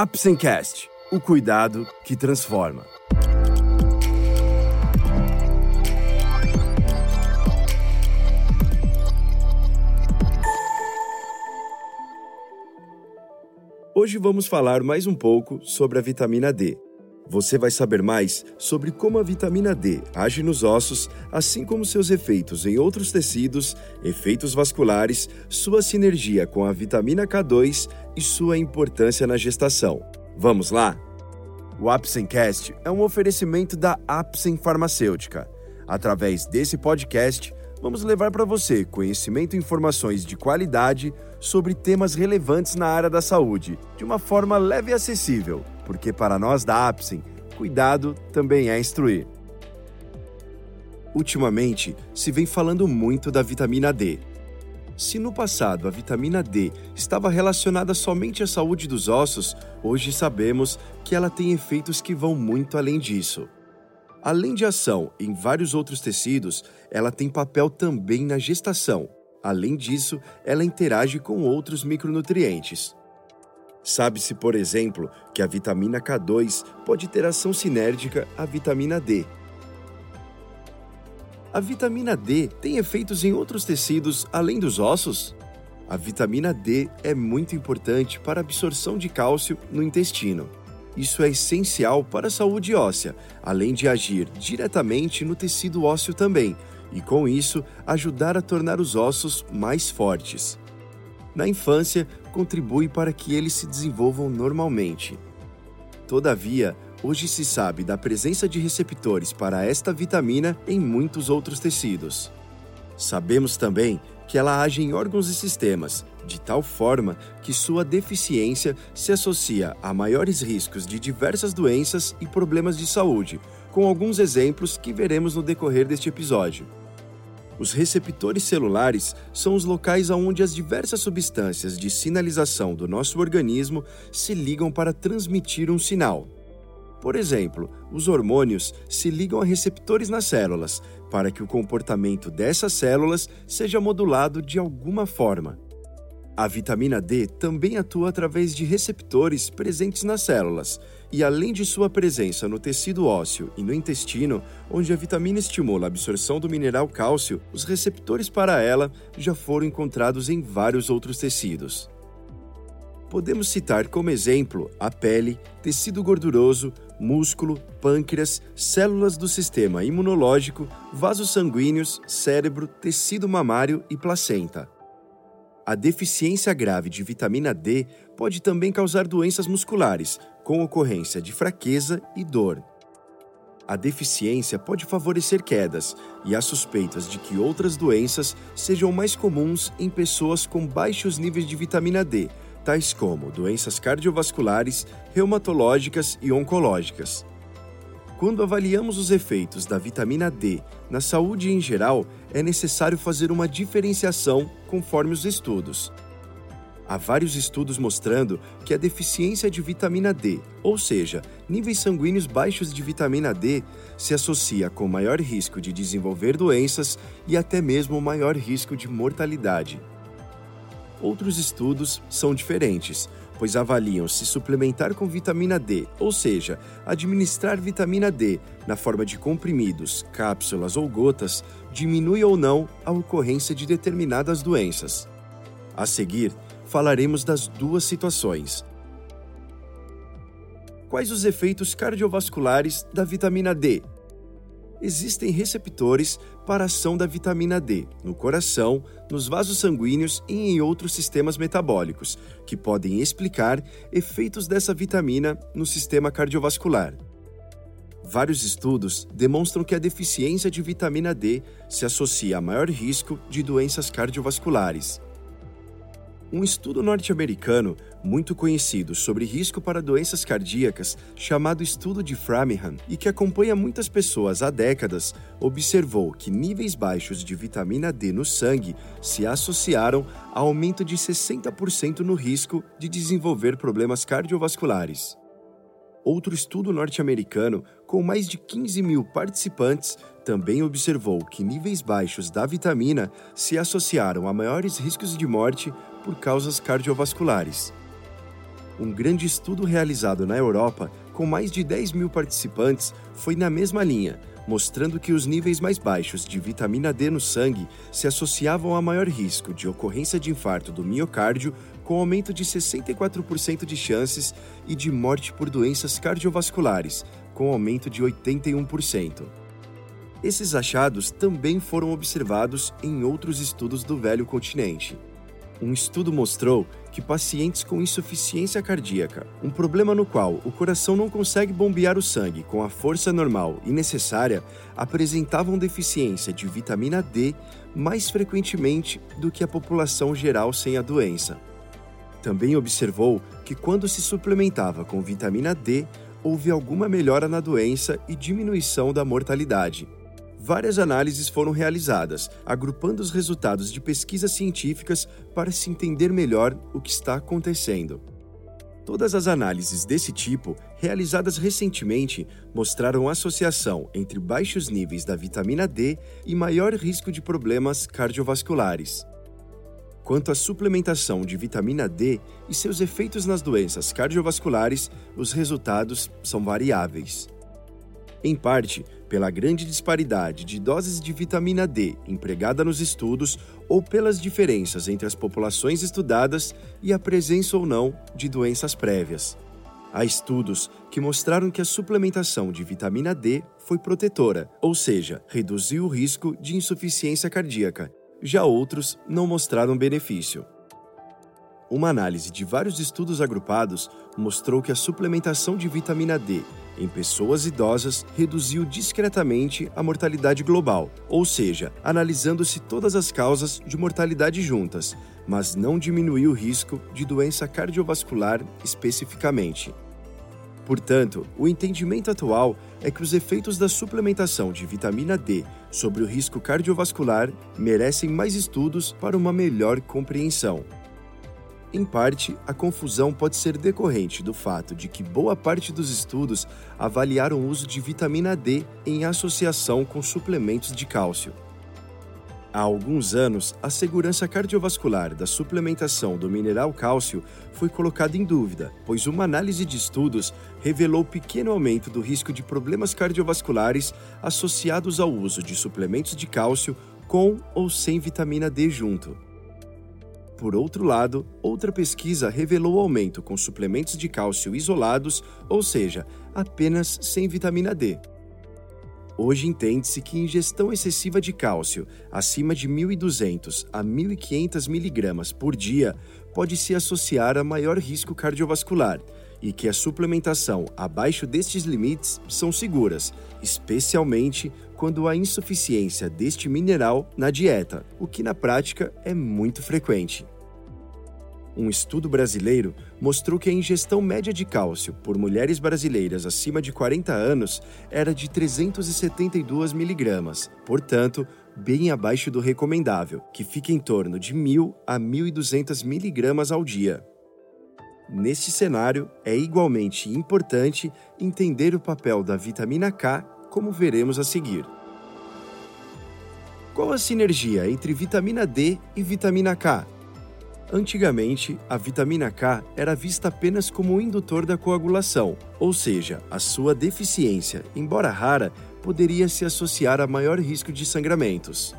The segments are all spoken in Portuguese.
Apsencast, o cuidado que transforma. Hoje vamos falar mais um pouco sobre a vitamina D. Você vai saber mais sobre como a vitamina D age nos ossos, assim como seus efeitos em outros tecidos, efeitos vasculares, sua sinergia com a vitamina K2 e sua importância na gestação. Vamos lá? O Apsencast é um oferecimento da Apsen Farmacêutica. Através desse podcast, vamos levar para você conhecimento e informações de qualidade sobre temas relevantes na área da saúde, de uma forma leve e acessível, porque para nós da Apsen, cuidado também é instruir. Ultimamente, se vem falando muito da vitamina D. Se no passado a vitamina D estava relacionada somente à saúde dos ossos, hoje sabemos que ela tem efeitos que vão muito além disso. Além de ação em vários outros tecidos, ela tem papel também na gestação. Além disso, ela interage com outros micronutrientes. Sabe-se, por exemplo, que a vitamina K2 pode ter ação sinérgica à vitamina D. A vitamina D tem efeitos em outros tecidos além dos ossos? A vitamina D é muito importante para a absorção de cálcio no intestino. Isso é essencial para a saúde óssea, além de agir diretamente no tecido ósseo também, e com isso ajudar a tornar os ossos mais fortes. Na infância, contribui para que eles se desenvolvam normalmente. Todavia, hoje se sabe da presença de receptores para esta vitamina em muitos outros tecidos. Sabemos também que ela age em órgãos e sistemas, de tal forma que sua deficiência se associa a maiores riscos de diversas doenças e problemas de saúde, com alguns exemplos que veremos no decorrer deste episódio. Os receptores celulares são os locais onde as diversas substâncias de sinalização do nosso organismo se ligam para transmitir um sinal. Por exemplo, os hormônios se ligam a receptores nas células para que o comportamento dessas células seja modulado de alguma forma. A vitamina D também atua através de receptores presentes nas células, e além de sua presença no tecido ósseo e no intestino, onde a vitamina estimula a absorção do mineral cálcio, os receptores para ela já foram encontrados em vários outros tecidos. Podemos citar como exemplo a pele, tecido gorduroso, músculo, pâncreas, células do sistema imunológico, vasos sanguíneos, cérebro, tecido mamário e placenta. A deficiência grave de vitamina D pode também causar doenças musculares, com ocorrência de fraqueza e dor. A deficiência pode favorecer quedas, e há suspeitas de que outras doenças sejam mais comuns em pessoas com baixos níveis de vitamina D, tais como doenças cardiovasculares, reumatológicas e oncológicas. Quando avaliamos os efeitos da vitamina D na saúde em geral, é necessário fazer uma diferenciação conforme os estudos. Há vários estudos mostrando que a deficiência de vitamina D, ou seja, níveis sanguíneos baixos de vitamina D, se associa com maior risco de desenvolver doenças e até mesmo maior risco de mortalidade. Outros estudos são diferentes, pois avaliam se suplementar com vitamina D, ou seja, administrar vitamina D na forma de comprimidos, cápsulas ou gotas, diminui ou não a ocorrência de determinadas doenças. A seguir, falaremos das duas situações. Quais os efeitos cardiovasculares da vitamina D? Existem receptores para a ação da vitamina D no coração, nos vasos sanguíneos e em outros sistemas metabólicos, que podem explicar efeitos dessa vitamina no sistema cardiovascular. Vários estudos demonstram que a deficiência de vitamina D se associa a maior risco de doenças cardiovasculares. Um estudo norte-americano muito conhecido sobre risco para doenças cardíacas, chamado Estudo de Framingham, e que acompanha muitas pessoas há décadas, observou que níveis baixos de vitamina D no sangue se associaram a aumento de 60% no risco de desenvolver problemas cardiovasculares. Outro estudo norte-americano, com mais de 15 mil participantes, também observou que níveis baixos da vitamina se associaram a maiores riscos de morte por causas cardiovasculares. Um grande estudo realizado na Europa, com mais de 10 mil participantes, foi na mesma linha, mostrando que os níveis mais baixos de vitamina D no sangue se associavam a maior risco de ocorrência de infarto do miocárdio, com aumento de 64% de chances, e de morte por doenças cardiovasculares, com aumento de 81%. Esses achados também foram observados em outros estudos do velho continente. Um estudo mostrou que pacientes com insuficiência cardíaca, um problema no qual o coração não consegue bombear o sangue com a força normal e necessária, apresentavam deficiência de vitamina D mais frequentemente do que a população geral sem a doença. Também observou que quando se suplementava com vitamina D, houve alguma melhora na doença e diminuição da mortalidade várias análises foram realizadas, agrupando os resultados de pesquisas científicas para se entender melhor o que está acontecendo. Todas as análises desse tipo, realizadas recentemente, mostraram associação entre baixos níveis da vitamina D e maior risco de problemas cardiovasculares. Quanto à suplementação de vitamina D e seus efeitos nas doenças cardiovasculares, os resultados são variáveis. Em parte, pela grande disparidade de doses de vitamina D empregada nos estudos ou pelas diferenças entre as populações estudadas e a presença ou não de doenças prévias. Há estudos que mostraram que a suplementação de vitamina D foi protetora, ou seja, reduziu o risco de insuficiência cardíaca. Já outros não mostraram benefício. Uma análise de vários estudos agrupados mostrou que a suplementação de vitamina D em pessoas idosas reduziu discretamente a mortalidade global, ou seja, analisando-se todas as causas de mortalidade juntas, mas não diminuiu o risco de doença cardiovascular especificamente. Portanto, o entendimento atual é que os efeitos da suplementação de vitamina D sobre o risco cardiovascular merecem mais estudos para uma melhor compreensão. Em parte, a confusão pode ser decorrente do fato de que boa parte dos estudos avaliaram o uso de vitamina D em associação com suplementos de cálcio. Há alguns anos, a segurança cardiovascular da suplementação do mineral cálcio foi colocada em dúvida, pois uma análise de estudos revelou pequeno aumento do risco de problemas cardiovasculares associados ao uso de suplementos de cálcio com ou sem vitamina D junto. Por outro lado, outra pesquisa revelou aumento com suplementos de cálcio isolados, ou seja, apenas sem vitamina D. Hoje entende-se que ingestão excessiva de cálcio, acima de 1.200 a 1.500 mg por dia, pode se associar a maior risco cardiovascular e que a suplementação abaixo destes limites são seguras, especialmente quando há insuficiência deste mineral na dieta, o que na prática é muito frequente. Um estudo brasileiro mostrou que a ingestão média de cálcio por mulheres brasileiras acima de 40 anos era de 372 miligramas, portanto, bem abaixo do recomendável, que fica em torno de 1.000 a 1.200 miligramas ao dia. Neste cenário, é igualmente importante entender o papel da vitamina K, como veremos a seguir. Qual a sinergia entre vitamina D e vitamina K? Antigamente, a vitamina K era vista apenas como um indutor da coagulação, ou seja, a sua deficiência, embora rara, poderia se associar a maior risco de sangramentos.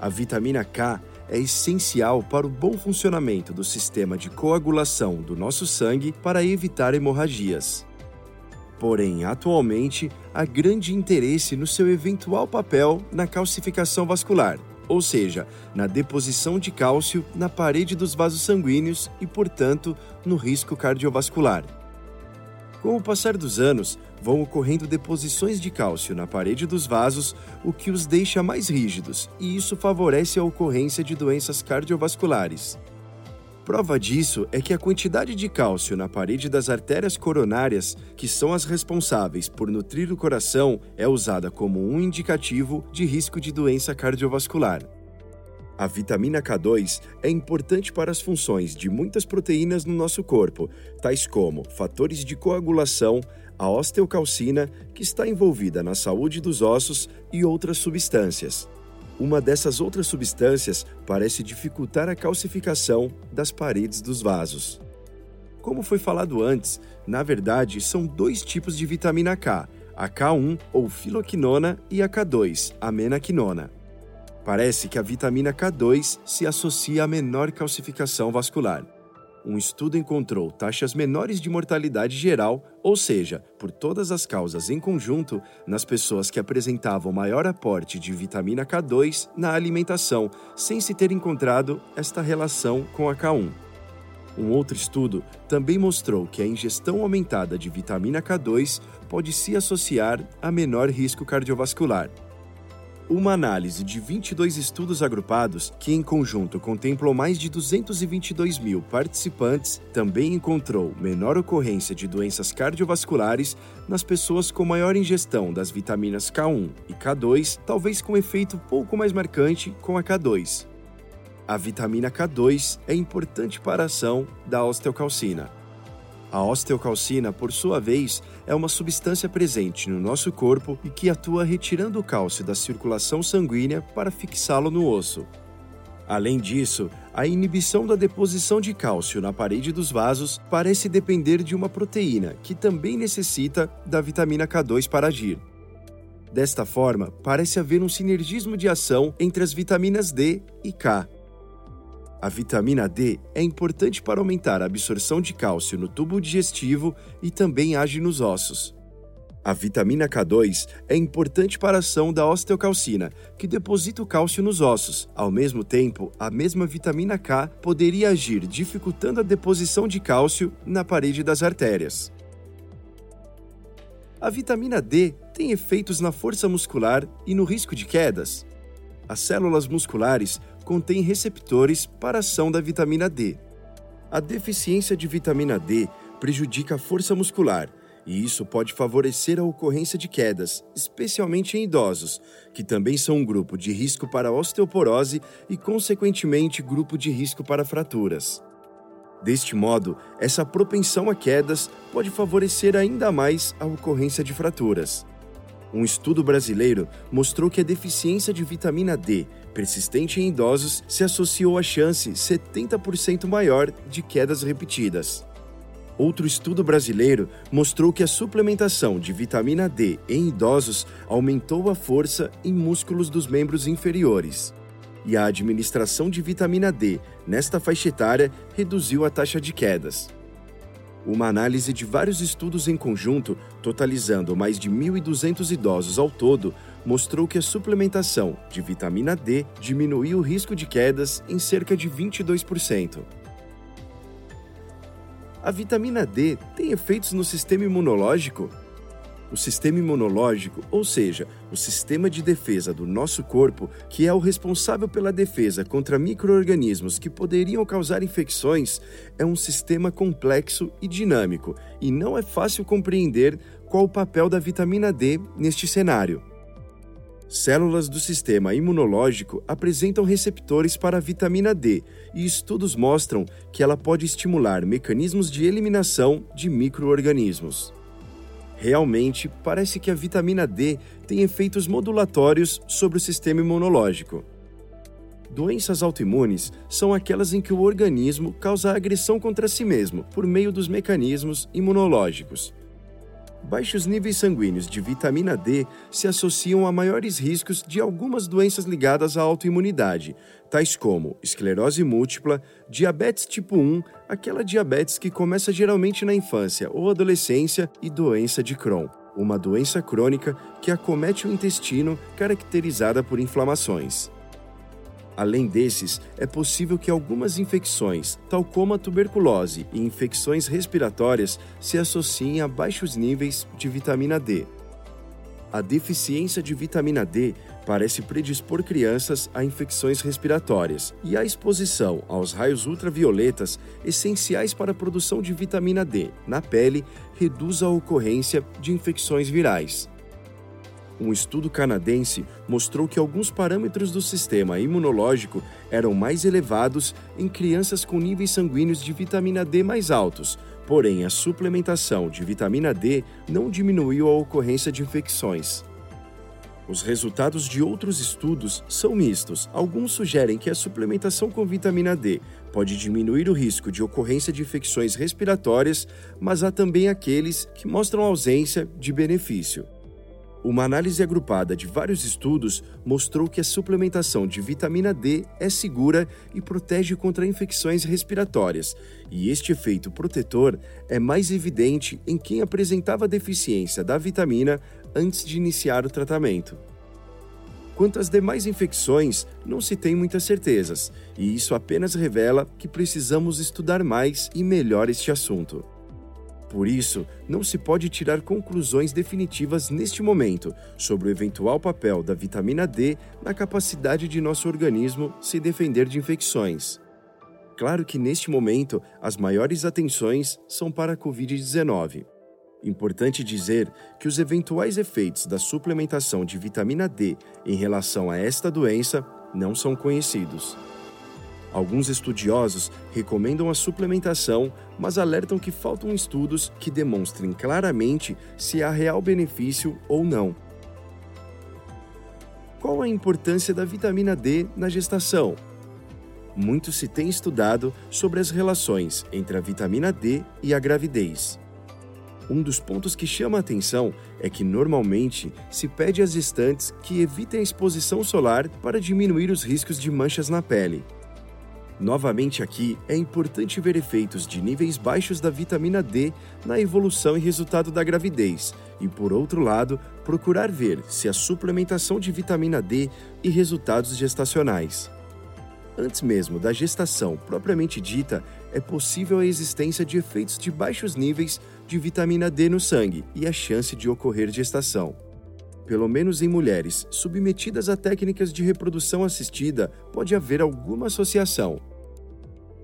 A vitamina K é essencial para o bom funcionamento do sistema de coagulação do nosso sangue para evitar hemorragias. Porém, atualmente, há grande interesse no seu eventual papel na calcificação vascular, ou seja, na deposição de cálcio na parede dos vasos sanguíneos e, portanto, no risco cardiovascular. Com o passar dos anos, vão ocorrendo deposições de cálcio na parede dos vasos, o que os deixa mais rígidos, e isso favorece a ocorrência de doenças cardiovasculares. Prova disso é que a quantidade de cálcio na parede das artérias coronárias, que são as responsáveis por nutrir o coração, é usada como um indicativo de risco de doença cardiovascular. A vitamina K2 é importante para as funções de muitas proteínas no nosso corpo, tais como fatores de coagulação, a osteocalcina, que está envolvida na saúde dos ossos, e outras substâncias. Uma dessas outras substâncias parece dificultar a calcificação das paredes dos vasos. Como foi falado antes, na verdade são dois tipos de vitamina K, a K1 ou filoquinona e a K2, a menaquinona. Parece que a vitamina K2 se associa a menor calcificação vascular. Um estudo encontrou taxas menores de mortalidade geral, ou seja, por todas as causas em conjunto, nas pessoas que apresentavam maior aporte de vitamina K2 na alimentação, sem se ter encontrado esta relação com a K1. Um outro estudo também mostrou que a ingestão aumentada de vitamina K2 pode se associar a menor risco cardiovascular. Uma análise de 22 estudos agrupados, que em conjunto contemplam mais de 222 mil participantes, também encontrou menor ocorrência de doenças cardiovasculares nas pessoas com maior ingestão das vitaminas K1 e K2, talvez com efeito pouco mais marcante com a K2. A vitamina K2 é importante para a ação da osteocalcina. A osteocalcina, por sua vez, é uma substância presente no nosso corpo e que atua retirando o cálcio da circulação sanguínea para fixá-lo no osso. Além disso, a inibição da deposição de cálcio na parede dos vasos parece depender de uma proteína que também necessita da vitamina K2 para agir. Desta forma, parece haver um sinergismo de ação entre as vitaminas D e K, a vitamina D é importante para aumentar a absorção de cálcio no tubo digestivo e também age nos ossos. A vitamina K2 é importante para a ação da osteocalcina, que deposita o cálcio nos ossos. Ao mesmo tempo, a mesma vitamina K poderia agir dificultando a deposição de cálcio na parede das artérias. A vitamina D tem efeitos na força muscular e no risco de quedas. As células musculares contém receptores para a ação da vitamina D. A deficiência de vitamina D prejudica a força muscular, e isso pode favorecer a ocorrência de quedas, especialmente em idosos, que também são um grupo de risco para osteoporose e, consequentemente, grupo de risco para fraturas. Deste modo, essa propensão a quedas pode favorecer ainda mais a ocorrência de fraturas. Um estudo brasileiro mostrou que a deficiência de vitamina D persistente em idosos se associou à chance 70% maior de quedas repetidas. Outro estudo brasileiro mostrou que a suplementação de vitamina D em idosos aumentou a força em músculos dos membros inferiores. E a administração de vitamina D nesta faixa etária reduziu a taxa de quedas. Uma análise de vários estudos em conjunto, totalizando mais de 1.200 idosos ao todo, mostrou que a suplementação de vitamina D diminuiu o risco de quedas em cerca de 22%. A vitamina D tem efeitos no sistema imunológico? O sistema imunológico, ou seja, o sistema de defesa do nosso corpo, que é o responsável pela defesa contra microorganismos que poderiam causar infecções, é um sistema complexo e dinâmico, e não é fácil compreender qual o papel da vitamina D neste cenário. Células do sistema imunológico apresentam receptores para a vitamina D e estudos mostram que ela pode estimular mecanismos de eliminação de microorganismos. Realmente, parece que a vitamina D tem efeitos modulatórios sobre o sistema imunológico. Doenças autoimunes são aquelas em que o organismo causa agressão contra si mesmo por meio dos mecanismos imunológicos. Baixos níveis sanguíneos de vitamina D se associam a maiores riscos de algumas doenças ligadas à autoimunidade, tais como esclerose múltipla, diabetes tipo 1, aquela diabetes que começa geralmente na infância ou adolescência, e doença de Crohn, uma doença crônica que acomete o intestino caracterizada por inflamações. Além desses, é possível que algumas infecções, tal como a tuberculose e infecções respiratórias, se associem a baixos níveis de vitamina D. A deficiência de vitamina D parece predispor crianças a infecções respiratórias e a exposição aos raios ultravioletas, essenciais para a produção de vitamina D na pele, reduz a ocorrência de infecções virais. Um estudo canadense mostrou que alguns parâmetros do sistema imunológico eram mais elevados em crianças com níveis sanguíneos de vitamina D mais altos, porém a suplementação de vitamina D não diminuiu a ocorrência de infecções. Os resultados de outros estudos são mistos. Alguns sugerem que a suplementação com vitamina D pode diminuir o risco de ocorrência de infecções respiratórias, mas há também aqueles que mostram ausência de benefício. Uma análise agrupada de vários estudos mostrou que a suplementação de vitamina D é segura e protege contra infecções respiratórias, e este efeito protetor é mais evidente em quem apresentava deficiência da vitamina antes de iniciar o tratamento. Quanto às demais infecções, não se tem muitas certezas, e isso apenas revela que precisamos estudar mais e melhor este assunto. Por isso, não se pode tirar conclusões definitivas neste momento sobre o eventual papel da vitamina D na capacidade de nosso organismo se defender de infecções. Claro que neste momento as maiores atenções são para a Covid-19. Importante dizer que os eventuais efeitos da suplementação de vitamina D em relação a esta doença não são conhecidos. Alguns estudiosos recomendam a suplementação, mas alertam que faltam estudos que demonstrem claramente se há real benefício ou não. Qual a importância da vitamina D na gestação? Muito se tem estudado sobre as relações entre a vitamina D e a gravidez. Um dos pontos que chama a atenção é que normalmente se pede às gestantes que evitem a exposição solar para diminuir os riscos de manchas na pele. Novamente aqui, é importante ver efeitos de níveis baixos da vitamina D na evolução e resultado da gravidez, e por outro lado, procurar ver se a suplementação de vitamina D e resultados gestacionais. Antes mesmo da gestação propriamente dita, é possível a existência de efeitos de baixos níveis de vitamina D no sangue e a chance de ocorrer gestação. Pelo menos em mulheres submetidas a técnicas de reprodução assistida, pode haver alguma associação.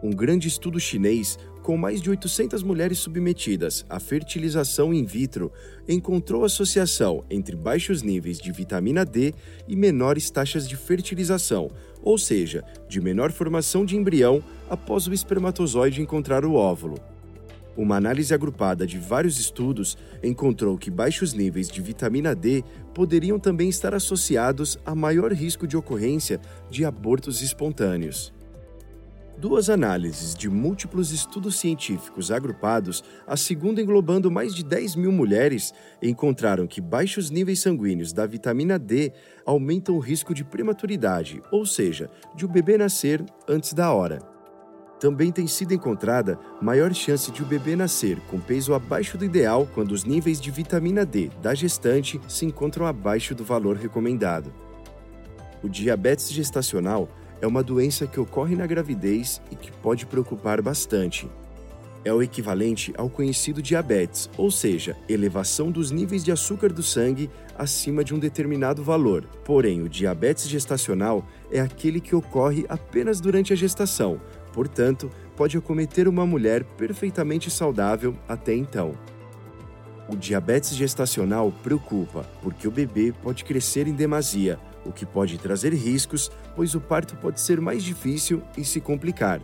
Um grande estudo chinês, com mais de 800 mulheres submetidas à fertilização in vitro, encontrou associação entre baixos níveis de vitamina D e menores taxas de fertilização, ou seja, de menor formação de embrião após o espermatozoide encontrar o óvulo. Uma análise agrupada de vários estudos encontrou que baixos níveis de vitamina D poderiam também estar associados a maior risco de ocorrência de abortos espontâneos. Duas análises de múltiplos estudos científicos agrupados, a segunda englobando mais de 10 mil mulheres, encontraram que baixos níveis sanguíneos da vitamina D aumentam o risco de prematuridade, ou seja, de o bebê nascer antes da hora. Também tem sido encontrada maior chance de o bebê nascer com peso abaixo do ideal quando os níveis de vitamina D da gestante se encontram abaixo do valor recomendado. O diabetes gestacional é uma doença que ocorre na gravidez e que pode preocupar bastante. É o equivalente ao conhecido diabetes, ou seja, elevação dos níveis de açúcar do sangue acima de um determinado valor. Porém, o diabetes gestacional é aquele que ocorre apenas durante a gestação, portanto, pode acometer uma mulher perfeitamente saudável até então. O diabetes gestacional preocupa porque o bebê pode crescer em demasia, o que pode trazer riscos, pois o parto pode ser mais difícil e se complicar.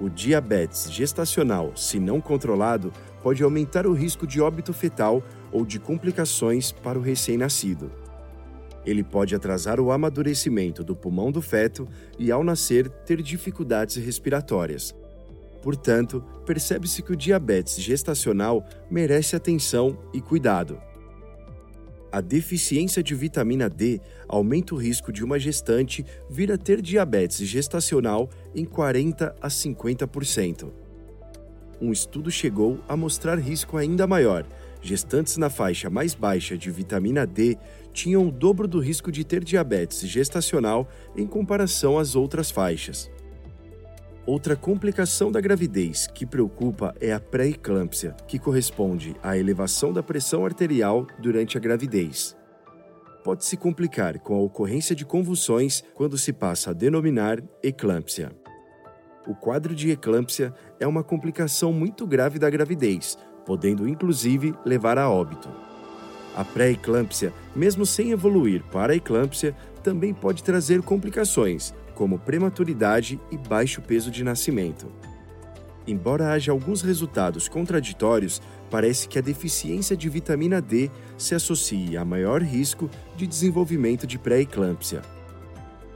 O diabetes gestacional, se não controlado, pode aumentar o risco de óbito fetal ou de complicações para o recém-nascido. Ele pode atrasar o amadurecimento do pulmão do feto e, ao nascer, ter dificuldades respiratórias. Portanto, percebe-se que o diabetes gestacional merece atenção e cuidado. A deficiência de vitamina D aumenta o risco de uma gestante vir a ter diabetes gestacional em 40 a 50%. Um estudo chegou a mostrar risco ainda maior. Gestantes na faixa mais baixa de vitamina D tinham o dobro do risco de ter diabetes gestacional em comparação às outras faixas. Outra complicação da gravidez que preocupa é a pré-eclâmpsia, que corresponde à elevação da pressão arterial durante a gravidez. Pode se complicar com a ocorrência de convulsões quando se passa a denominar eclâmpsia. O quadro de eclâmpsia é uma complicação muito grave da gravidez, podendo inclusive levar a óbito. A pré-eclâmpsia, mesmo sem evoluir para a eclâmpsia, também pode trazer complicações, como prematuridade e baixo peso de nascimento. Embora haja alguns resultados contraditórios, parece que a deficiência de vitamina D se associe a maior risco de desenvolvimento de pré-eclâmpsia.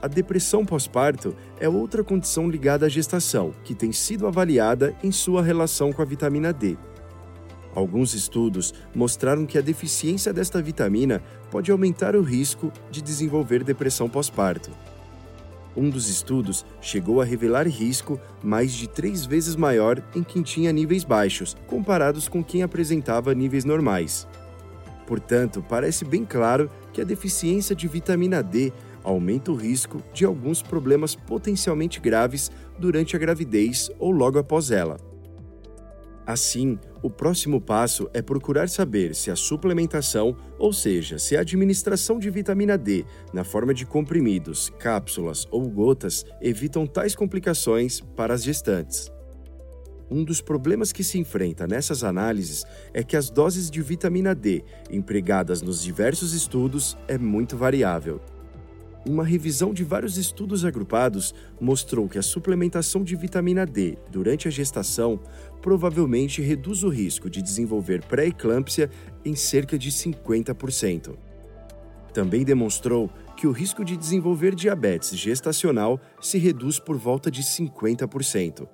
A depressão pós-parto é outra condição ligada à gestação, que tem sido avaliada em sua relação com a vitamina D. Alguns estudos mostraram que a deficiência desta vitamina pode aumentar o risco de desenvolver depressão pós-parto. Um dos estudos chegou a revelar risco mais de três vezes maior em quem tinha níveis baixos, comparados com quem apresentava níveis normais. Portanto, parece bem claro que a deficiência de vitamina D aumenta o risco de alguns problemas potencialmente graves durante a gravidez ou logo após ela. Assim, o próximo passo é procurar saber se a suplementação, ou seja, se a administração de vitamina D na forma de comprimidos, cápsulas ou gotas evitam tais complicações para as gestantes. Um dos problemas que se enfrenta nessas análises é que as doses de vitamina D empregadas nos diversos estudos é muito variável uma revisão de vários estudos agrupados mostrou que a suplementação de vitamina D durante a gestação provavelmente reduz o risco de desenvolver pré-eclâmpsia em cerca de 50%. Também demonstrou que o risco de desenvolver diabetes gestacional se reduz por volta de 50%.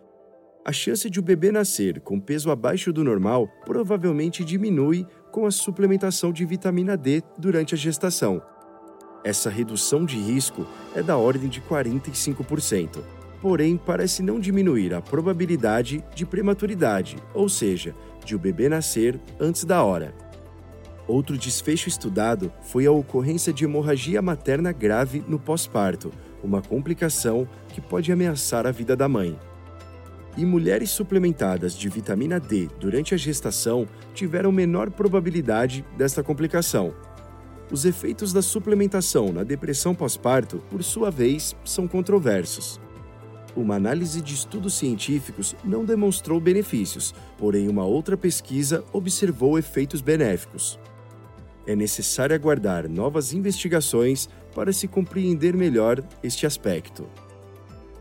A chance de o bebê nascer com peso abaixo do normal provavelmente diminui com a suplementação de vitamina D durante a gestação essa redução de risco é da ordem de 45%, porém parece não diminuir a probabilidade de prematuridade, ou seja, de o bebê nascer antes da hora. Outro desfecho estudado foi a ocorrência de hemorragia materna grave no pós-parto, uma complicação que pode ameaçar a vida da mãe. E mulheres suplementadas de vitamina D durante a gestação tiveram menor probabilidade desta complicação, os efeitos da suplementação na depressão pós-parto, por sua vez, são controversos. Uma análise de estudos científicos não demonstrou benefícios, porém, uma outra pesquisa observou efeitos benéficos. É necessário aguardar novas investigações para se compreender melhor este aspecto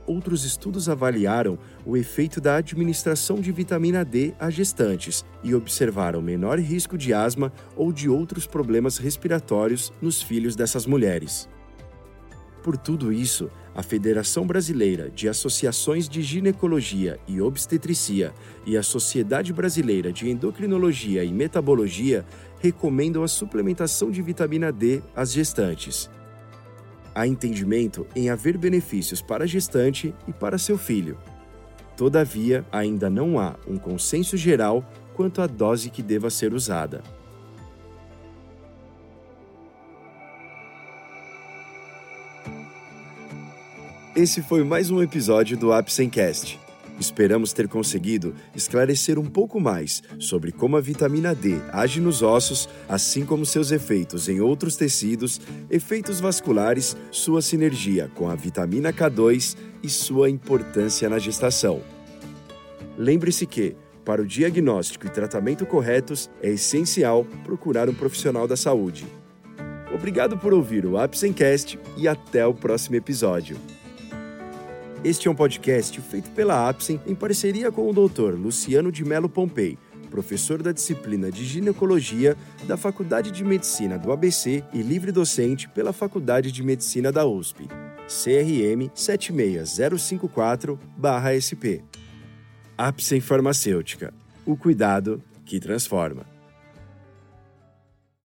outros estudos avaliaram o efeito da administração de vitamina D a gestantes e observaram menor risco de asma ou de outros problemas respiratórios nos filhos dessas mulheres. Por tudo isso, a Federação Brasileira de Associações de Ginecologia e Obstetricia e a Sociedade Brasileira de Endocrinologia e Metabologia recomendam a suplementação de vitamina D às gestantes. Há entendimento em haver benefícios para a gestante e para seu filho. Todavia, ainda não há um consenso geral quanto à dose que deva ser usada. Esse foi mais um episódio do Apsencast. Esperamos ter conseguido esclarecer um pouco mais sobre como a vitamina D age nos ossos, assim como seus efeitos em outros tecidos, efeitos vasculares, sua sinergia com a vitamina K2 e sua importância na gestação. Lembre-se que, para o diagnóstico e tratamento corretos, é essencial procurar um profissional da saúde. Obrigado por ouvir o Apsencast e até o próximo episódio. Este é um podcast feito pela APSEM em parceria com o Dr. Luciano de Melo Pompei, professor da disciplina de ginecologia da Faculdade de Medicina do ABC e livre docente pela Faculdade de Medicina da USP. CRM 76054-SP. APSEM Farmacêutica. O cuidado que transforma.